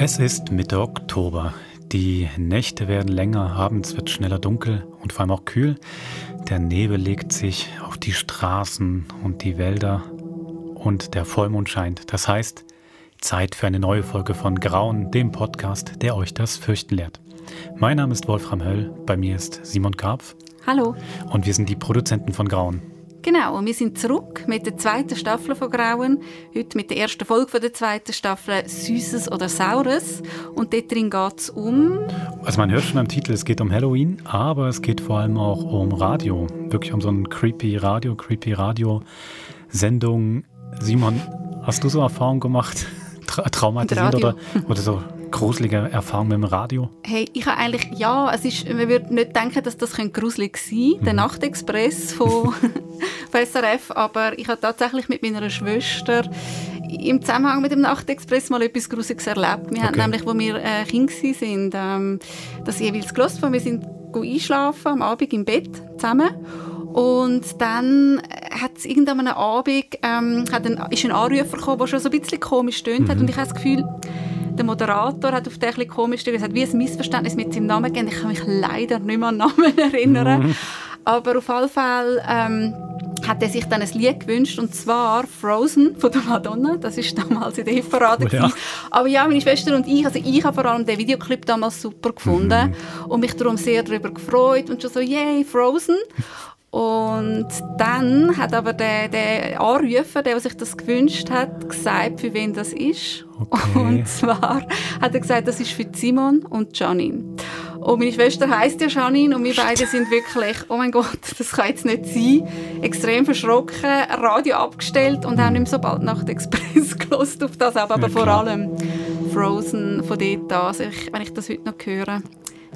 Es ist Mitte Oktober. Die Nächte werden länger, abends wird schneller dunkel und vor allem auch kühl. Der Nebel legt sich auf die Straßen und die Wälder und der Vollmond scheint. Das heißt, Zeit für eine neue Folge von Grauen, dem Podcast, der euch das Fürchten lehrt. Mein Name ist Wolfram Höll, bei mir ist Simon Karpf. Hallo. Und wir sind die Produzenten von Grauen. Genau, und wir sind zurück mit der zweiten Staffel von Grauen. Heute mit der ersten Folge der zweiten Staffel Süßes oder Saures. Und dort drin geht es um... Also man hört schon am Titel, es geht um Halloween, aber es geht vor allem auch um Radio. Wirklich um so ein creepy Radio, creepy Radio-Sendung. Simon, hast du so Erfahrungen gemacht? Tra traumatisiert oder, oder so gruselige Erfahrung mit dem Radio? Hey, ich habe eigentlich, ja, es ist, man würde nicht denken, dass das gruselig sein könnte, der mhm. Nachtexpress von, von SRF, aber ich habe tatsächlich mit meiner Schwester im Zusammenhang mit dem Nachtexpress mal etwas Gruseliges erlebt. Wir okay. haben nämlich, wo wir äh, Kinder waren, ähm, das jeweils gelesen, wir sind einschlafen am Abend im Bett zusammen und dann hat es irgendwann am Abend ähm, hat ein, ist ein Anrufer gekommen, der schon so ein bisschen komisch tönt mhm. hat und ich habe das Gefühl, der Moderator hat auf den ein komisch es hat wie ein Missverständnis mit seinem Namen gegeben. Ich kann mich leider nicht mehr an den Namen erinnern. Mhm. Aber auf jeden Fall ähm, hat er sich dann ein Lied gewünscht und zwar Frozen von der Madonna. Das ist damals in der Hitparade. Oh, ja. Aber ja, meine Schwester und ich, also ich habe vor allem den Videoclip damals super gefunden mhm. und mich darum sehr darüber gefreut und schon so, yay, Frozen. Und dann hat aber der, der Anrufer, der, der sich das gewünscht hat, gesagt, für wen das ist. Okay. Und zwar hat er gesagt, das ist für Simon und Janine. Und meine Schwester heißt ja Janine und wir beide sind wirklich, oh mein Gott, das kann jetzt nicht sein, extrem verschrocken, Radio abgestellt und haben nicht mehr so bald Nacht Express gelost auf das, aber, aber vor allem Frozen von dort an. Also ich, wenn ich das heute noch höre,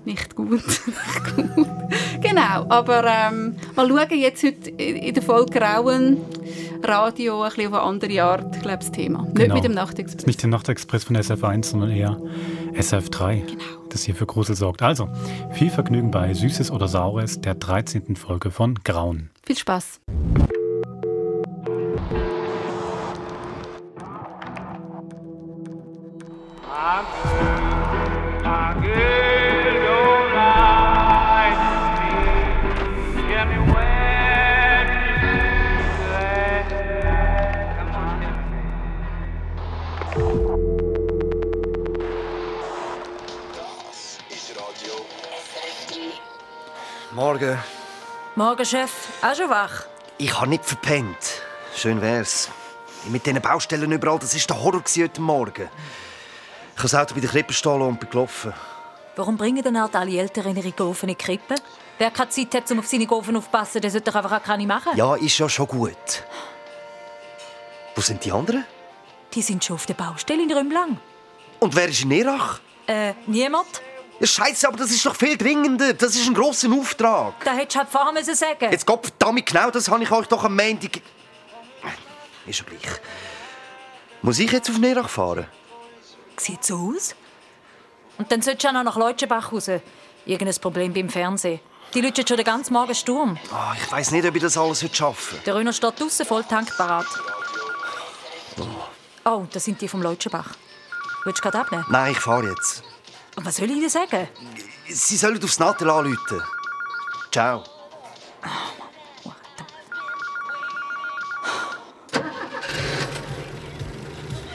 nicht gut. genau, aber ähm, mal schauen, jetzt heute in der Folge Grauen Radio ein bisschen auf eine andere Art, ich glaube, das Thema. Genau. Nicht mit dem Nachtexpress. Nicht der Nachtexpress von SF1, sondern eher SF3, genau. das hier für Grusel sorgt. Also, viel Vergnügen bei Süßes oder Saures, der 13. Folge von Grauen. Viel Spaß. Morgen. Morgen, Chef. Auch schon wach? Ich habe nicht verpennt. Schön wär's. Mit diesen Baustellen überall, das war der Horror heute Morgen. Ich habe das Auto bei der Krippe stehen und bin gelaufen. Warum bringen denn halt alle Eltern ihre Gofen in die Krippe? Wer keine Zeit hat, um auf seine Gofen aufzupassen, der sollte doch einfach auch keine machen. Ja, ist ja schon gut. Wo sind die anderen? Die sind schon auf der Baustelle in Rümlang. Und wer ist in Erach? Äh, niemand. Ja, Scheiße, aber das ist doch viel dringender. Das ist ein grosser Auftrag. Da hättest du halt vorher müssen sagen. Jetzt Gott verdammt genau, das habe ich euch doch am Montag... Ist ja gleich. Muss ich jetzt auf Nerach fahren? Sieht so aus. Und dann solltest du auch noch nach Leutschenbach raus. Irgendein Problem beim Fernsehen. Die Leute schon den ganzen Morgen Sturm. Oh, ich weiß nicht, ob ich das alles heute schaffe. Der Röner steht draußen voll tankparat. Oh. oh, das sind die vom Leutschenbach. Willst du gerade abnehmen? Nein, ich fahre jetzt. Und was soll ich Ihnen sagen? Sie sollen aufs Nattel anrufen. Ciao.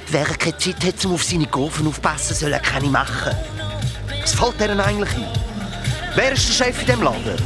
Wer keine Zeit hat, um auf seine Gofen aufpassen, soll er keine machen. Was fällt denen eigentlich ein? Wer ist der Chef in diesem Laden?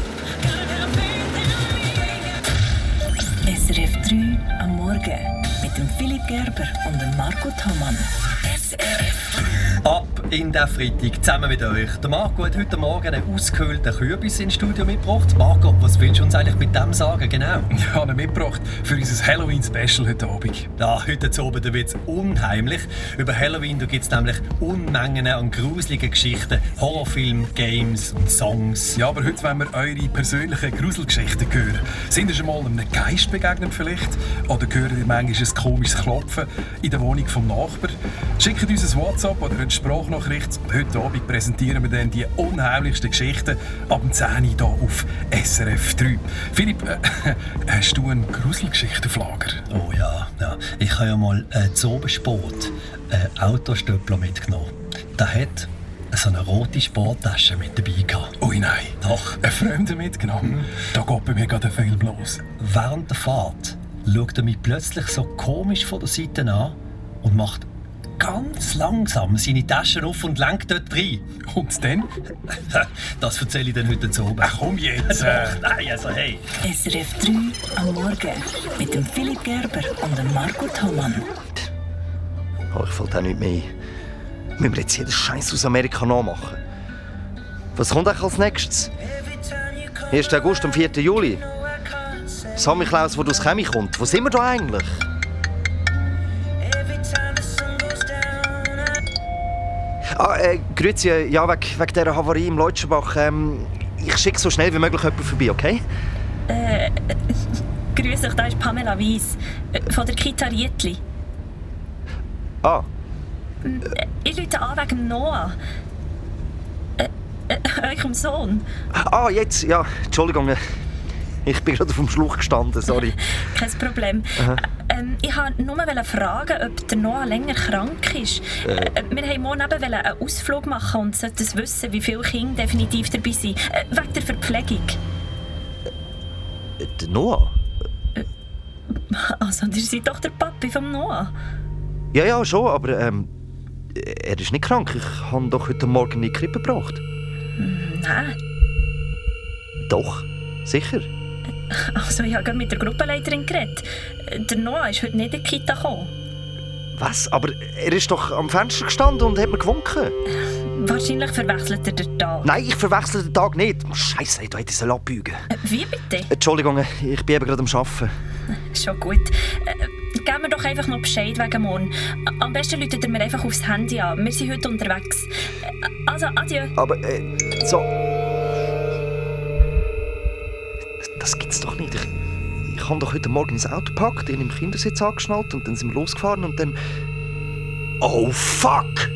SRF 3 am Morgen mit dem Philipp Gerber und dem Marco Thomann. SRF 3 in der Freitag zusammen mit euch. Der Marco hat heute Morgen einen ausgehöhlten Kürbis ins Studio mitgebracht. Marco, was willst du uns eigentlich mit dem sagen, genau? Ich habe ihn mitgebracht für unser Halloween-Special heute Abend. Ja, heute Abend wird es unheimlich. Über Halloween gibt es nämlich Unmengen an gruseligen Geschichten, Horrorfilme, Games und Songs. Ja, aber heute wollen wir eure persönlichen Gruselgeschichten hören. Sind ihr schon mal einem Geist begegnet vielleicht? Oder hört ihr manchmal ein komisches Klopfen in der Wohnung vom Nachbar? Schickt uns ein WhatsApp oder eine Sprachnachricht Nachricht. Heute Abend präsentieren wir dann die unheimlichsten Geschichten ab dem 10 Uhr hier auf SRF 3. Philipp, äh, hast du eine Gruselgeschichte auf Lager? Oh ja, ja. ich habe ja mal äh, zu Obersport äh, Autostöppler mitgenommen. der hat so eine rote Sporttasche mit dabei gehabt. Ui nein. Doch. Ein Fremder mitgenommen. Da geht bei mir gerade ein Fehl los. Während der Fahrt schaut er mich plötzlich so komisch von der Seite an und macht ganz langsam seine Tasche auf und lenkt dort rein. Und dann? Das erzähle ich dann heute zu oben. Ach komm jetzt. Doch, nein, also hey. SRF 3 am Morgen mit dem Philipp Gerber und dem Marco Thomann. Oh, ich fällt auch nicht mehr ein. Müssen wir jetzt jeden Scheiß aus Amerika nachmachen? Was kommt eigentlich als nächstes? 1. August und 4. Juli. Samichlaus, wo du aus Chemie kommt. Wo sind wir da eigentlich? Ah, äh, grüezi, äh, ja, wegen, wegen dieser Havarie im Leutschenbach. Ähm, ich schicke so schnell wie möglich jemanden vorbei, okay? Grüß euch, da ist Pamela Weiss äh, von der Kita Rietli. Ah, Ich rufe an wegen Noah. Äh, äh, eurem Sohn. ah jetzt, ja, Entschuldigung. äh, Ich bin gerade auf dem Schluch gestanden, sorry. Kein Problem. Äh, ähm, ich wollte nur fragen, ob der Noah länger krank ist. Äh, wir wollten morgen einen Ausflug machen und sollten wissen, wie viele Kinder definitiv dabei sind. Äh, wegen der Verpflegung. Äh, Der Noah? Also, ihr seid doch der Papi vom Noah. Ja, ja, schon, aber ähm, er ist nicht krank. Ich habe doch heute Morgen in die Krippe gebracht. Nein. Doch, sicher. Also, ich habe mit der Gruppenleiterin geredet. Der Noah ist heute nicht in die Kita gekommen. Was? Aber er ist doch am Fenster gestanden und hat mir gewunken. Wahrscheinlich verwechselt er den Tag. Nein, ich verwechsel den Tag nicht. Scheiße, du hättest ihn abbügen. Äh, Wie bitte? Entschuldigung, ich bin eben gerade am Arbeiten. Schon gut. Äh, geben wir doch einfach noch Bescheid wegen morgen. Am besten läutet ihr mir einfach aufs Handy an. Wir sind heute unterwegs. Äh, Also, adieu. Aber, äh, so. Das gibt's doch nicht. Ich, ich habe doch heute Morgen ins Auto gepackt, ihn im Kindersitz angeschnallt und dann sind wir losgefahren und dann. Oh, fuck!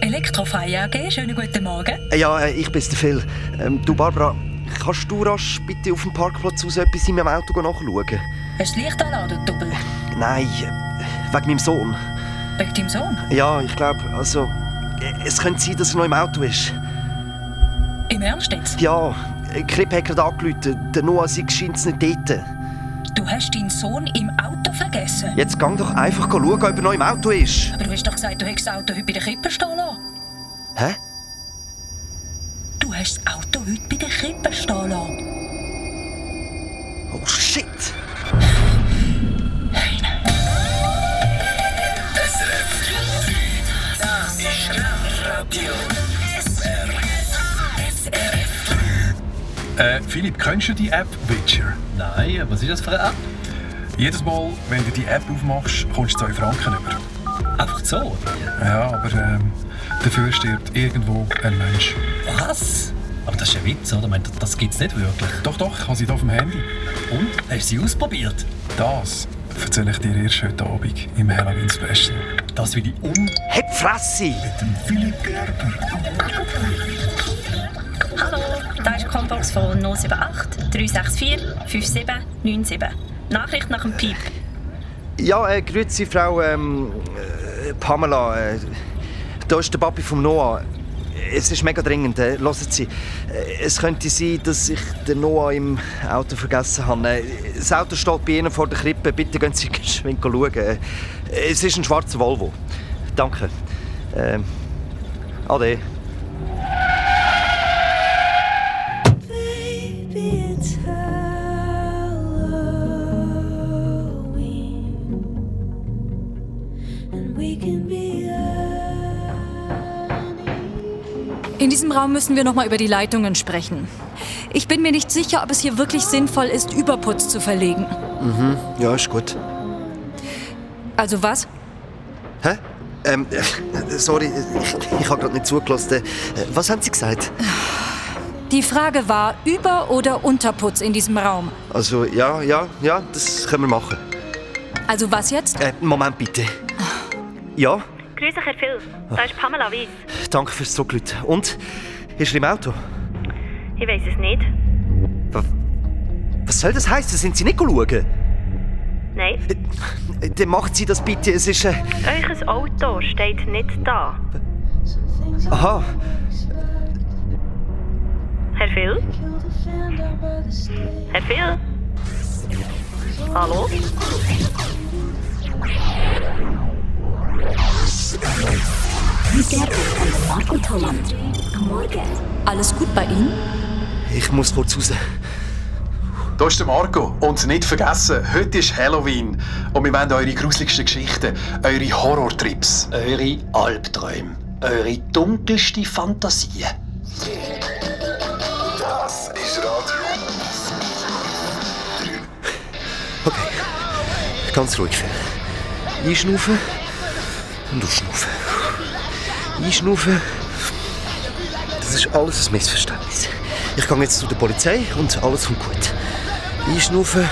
Elektrofei AG, schönen guten Morgen. Äh, Ja, äh, ich bin's, der Phil. Ähm, du, Barbara, kannst du rasch bitte auf dem Parkplatz aus etwas in meinem Auto nachschauen? Hast du das Licht anladen, Doppel? Nein, äh, wegen meinem Sohn. Wegen deinem Sohn? Ja, ich glaube, also. Es könnte sein, dass er noch im Auto ist. Im Ernst jetzt? Ja, Kripp hat gerade angerufen. Der Noah sei scheint's nicht dort. Du hast deinen Sohn im Auto vergessen? Jetzt gang doch einfach schauen, ob er noch im Auto ist. Aber du hast doch gesagt, du hättest das Auto heute bei der Krippe stehen lassen. Hä? Du hast das Auto heute bei der Krippe stehen lassen. Oh shit! Äh, Philipp, kennst du die App Witcher? Nein, was ist das für eine App? Jedes Mal, wenn du die App aufmachst, kommst du 2 Franken über. Einfach so? Ja, aber ähm, dafür stirbt irgendwo ein Mensch. Was? Aber das ist ein Witz, oder? Ich meine, das gibt's nicht wirklich. Doch, doch, ich habe sie hier auf dem Handy. Und? Hast du sie ausprobiert? Das erzähle ich dir erst heute Abend im Halloween-Special. Das will ich um... Hat die Fresse! Philipp Gerber. Combox von 078 364 5797. Nachricht nach dem Piep. Ja, äh, grüezi, Frau ähm, äh, Pamela. Äh, da ist der Papi vom Noah. Es ist mega dringend. Äh, hören Sie, äh, es könnte sein, dass ich den Noah im Auto vergessen habe. Äh, das Auto steht bei Ihnen vor der Krippe. Bitte gehen Sie geschwind schauen. Äh, es ist ein schwarzer Volvo. Danke. Ähm, ade. In diesem Raum müssen wir noch mal über die Leitungen sprechen. Ich bin mir nicht sicher, ob es hier wirklich sinnvoll ist, Überputz zu verlegen. Ja, ist gut. Also was? Hä? Ähm, äh, sorry, ich, ich habe gerade nicht zugelassen. Äh, was haben Sie gesagt? Die Frage war Über- oder Unterputz in diesem Raum. Also, ja, ja, ja, das können wir machen. Also was jetzt? Äh, Moment bitte. Ja, Grüß dich, Herr Phil. Da ist Pamela Weiss. danke fürs Zurückrufen. Und? Ist er im Auto? Ich weiß es nicht. Was soll das heißen? Sind Sie nicht schauen? Nein. Äh, Dann macht sie das bitte. Es ist. Äh, Euch Auto steht nicht da. aha. Herr Phil? Herr Phil? Hallo? Alles gut bei Ihnen? Ich muss kurz raus. Da ist der Marco. Und nicht vergessen, heute ist Halloween. Und wir wollen eure gruseligsten Geschichten, eure Horrortrips. Eure Albträume, eure dunkelste Fantasie. Ganz ruhig. Einschnaufen und ausschnaufen. Einschnaufen. Das ist alles ein Missverständnis. Ich gehe jetzt zu der Polizei und alles kommt gut. Einschnaufen,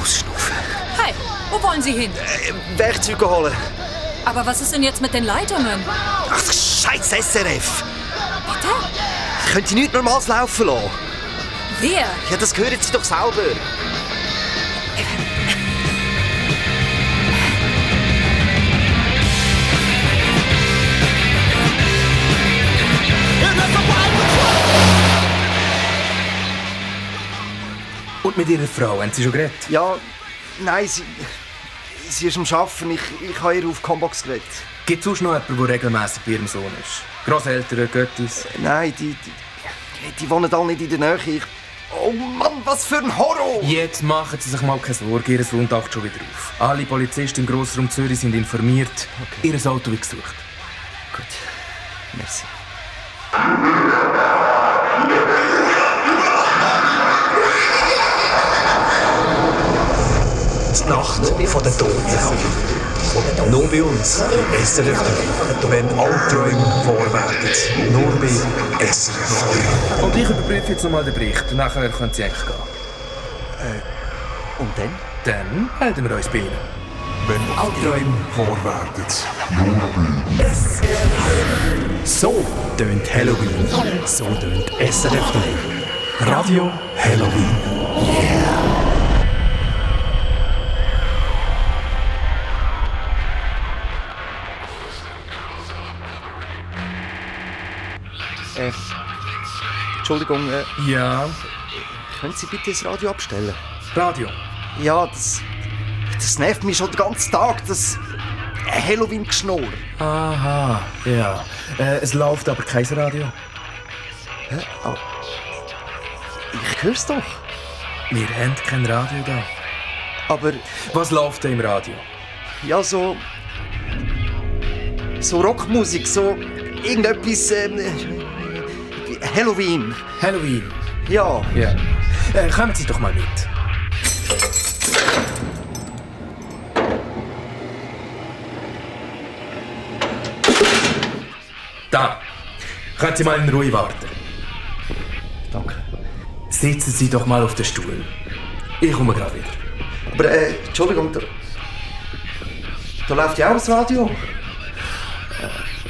ausschnaufen. Hey, wo wollen Sie hin? Äh, Werkzeuge holen. Aber was ist denn jetzt mit den Leitungen? Ach, scheiß SRF. Bitte? Könnt ihr nichts Normales laufen lassen? Wer? Ja, das hören Sie doch selber. Mit Ihrer Frau, haben Sie schon geredet? Ja, nein, sie, sie ist am Arbeiten. Ich, ich habe ihr auf Combox geredet. Gibt es sonst noch jemanden, der regelmäßig bei Ihrem Sohn ist? Grosseltern, Göttis? Nein, die, die, die wohnen alle nicht in der Nähe. Ich, oh Mann, was für ein Horror! Jetzt machen Sie sich mal keine Sorge, Ihr Sohn taucht schon wieder auf. Alle Polizisten im Grossraum Zürich sind informiert. Ihr Auto wird gesucht. Gut, merci. Von den Toten. Nur bei uns, im SRF. Wenn Albträume wahr werden. Nur bei SRF. Und ich überprüfe jetzt nochmal den Bericht. Nachher können Sie eigentlich gehen. Und dann? Dann melden wir uns bei Ihnen. Wenn Albträume wahr werden. So tönt Halloween. So tönt SRF 3. Radio Halloween. Äh, Entschuldigung, äh, Ja, können Sie bitte das Radio abstellen? Radio. Ja, das, das nervt mich schon den ganzen Tag, das Halloween-Geschnurr. Aha, ja. Äh, es läuft aber kein Radio. Hä? Oh. Ich hör's doch. Wir haben kein Radio da. Aber, Was läuft denn im Radio? ja, so... So Rockmusik, so irgendetwas... Ähm, äh, Halloween. Halloween. Ja. Ja. Äh, kommen Sie doch mal mit. Da. Können Sie mal in Ruhe warten. Danke. Sitzen Sie doch mal auf den Stuhl. Ich komme gerade wieder. Aber, äh, Entschuldigung, da, da läuft ja auch das Radio.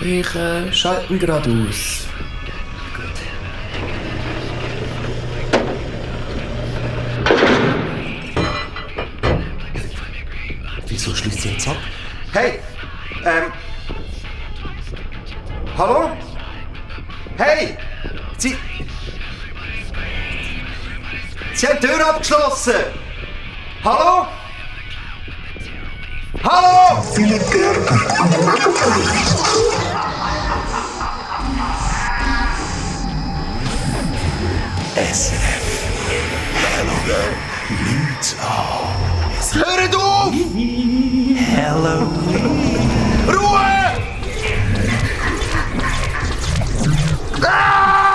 Ich äh, schalte ihn gerade aus. Sie jetzt ab? Hey! Ähm. Hallo? Hey! Sie. Sie haben die Tür abgeschlossen! Hallo? Hallo! Philipp Gerber und der Marco Hört auf! Hello. Ruhe! Ah!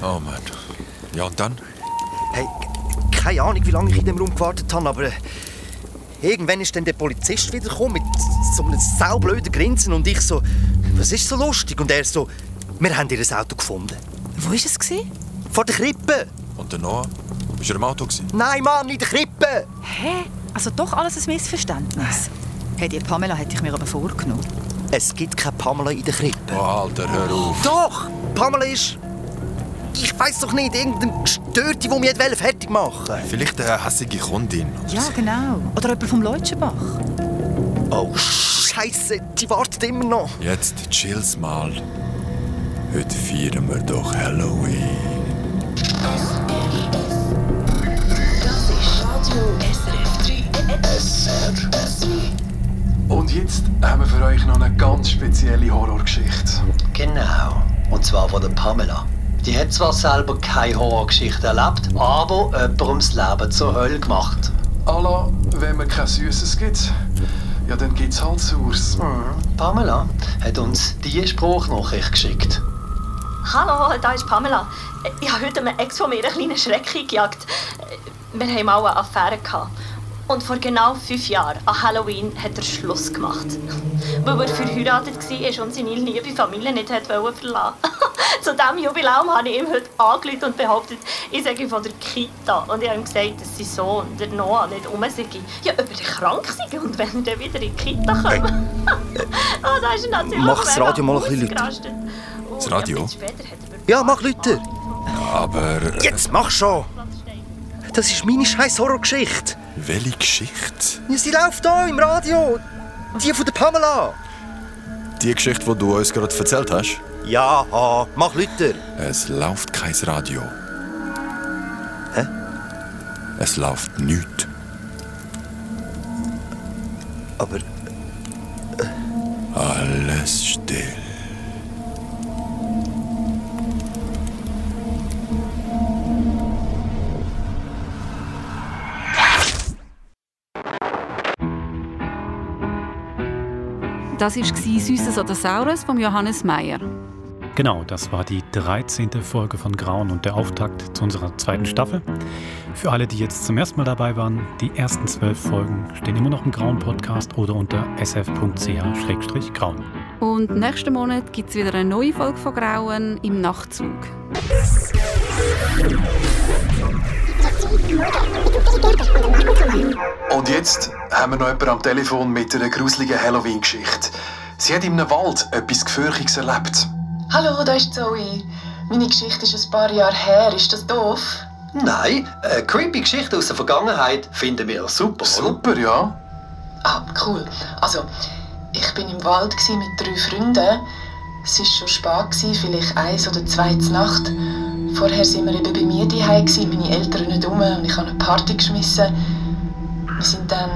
Oh Mann. Ja, und dann? Hey, keine Ahnung, wie lange ich in dem Raum gewartet habe, aber äh, irgendwann ist dann der Polizist wiedergekommen mit so einem saublöden Grinsen und ich so, was ist so lustig? Und er so, wir haben ihr Auto gefunden. Wo war es? Vor der Krippe. Und der Noah? Ist er im Auto? Gewesen? Nein, Mann, in der Krippe. Hä? Also doch alles ein Missverständnis. Hey, die Pamela hätte ich mir aber vorgenommen. Es gibt keine Pamela in der Krippe. Oh, Alter, hör auf. Doch! Pamela ist... Ich weiß doch nicht, irgendein Gestörte, der mich wollte fertig machen Vielleicht eine hässige Kundin. Ja, genau. Oder jemand vom Leutschenbach. Oh, Scheiße, die wartet immer noch. Jetzt chill's mal. Heute feiern wir doch Halloween. Das ist Radio SRF 3. SRF Und jetzt haben wir für euch noch eine ganz spezielle Horrorgeschichte. Genau. Und zwar von der Pamela. Die hat zwar selber keine Horrorgeschichte erlebt, aber jemandem das Leben zur Hölle gemacht. Allah, wenn man kein Süßes gibt, ja, dann gibt's halt Saures. Pamela hat uns diese Spruchnachricht geschickt. Hallo, da ist Pamela. Ich habe heute einem Ex von mir einen kleinen Schreck eingejagt. Wir haben mal eine Affäre gehabt. Und vor genau fünf Jahren, an Halloween, hat er Schluss gemacht. Weil er verheiratet war und seine liebe Familie nicht hat verlassen Zu diesem Jubiläum habe ich ihm heute angerufen und behauptet, ich sage von der Kita. Und ich habe ihm gesagt, dass sein Sohn, der Noah, nicht um sei. Ja, ob er krank sei und wenn er dann wieder in die Kita kommt. oh, da ist er natürlich Mach das Radio mal ein bisschen lauter. ausgerastet. Das Radio? Ja, mach Leute. Aber... äh, Jetzt mach schon! Das ist meine scheiß Horrorgeschichte. Welche Geschichte? Ja, sie läuft hier im Radio. Die von der Pamela. Die Geschichte, die du uns gerade erzählt hast? Ja, mach Leute. Es läuft kein Radio. Hä? Es läuft nichts. Aber Alles still. Das war «Süßes oder Saures» von Johannes Meyer. Genau, das war die 13. Folge von Grauen und der Auftakt zu unserer zweiten Staffel. Für alle, die jetzt zum ersten Mal dabei waren, die ersten zwölf Folgen stehen immer noch im Grauen Podcast oder unter sf.ch-grauen. Und nächsten Monat gibt es wieder eine neue Folge von Grauen im Nachtzug. Und jetzt haben wir noch jemanden am Telefon mit einer gruseligen Halloween-Geschichte. Sie hat in einem Wald etwas Gefürchiges erlebt. Hallo, da ist Zoe. Meine Geschichte ist ein paar Jahre her. Ist das doof? Nein, eine creepy Geschichte aus der Vergangenheit finden wir super. Super, ja. Ah, cool. Also, ich bin im Wald mit drei Freunden. Es war schon spät, vielleicht eins oder zwei zur Nacht. Vorher sind wir eben bei mir gsi, meine Eltern nicht rum und ich habe eine Party geschmissen. Wir sind dann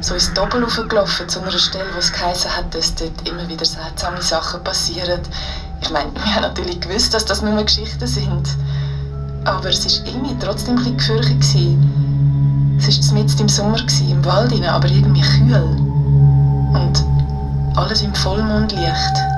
so ins Doppel gelaufen, zu einer Stelle, wo es geheißen hat, dass dort immer wieder seltsame Sachen passieren. Ich meine, wir haben natürlich gewusst, dass das nur Geschichten sind. Aber es war irgendwie trotzdem ein bisschen gewesen. Es war mitten im Sommer, im Wald, aber irgendwie kühl. Und alles im Vollmondlicht.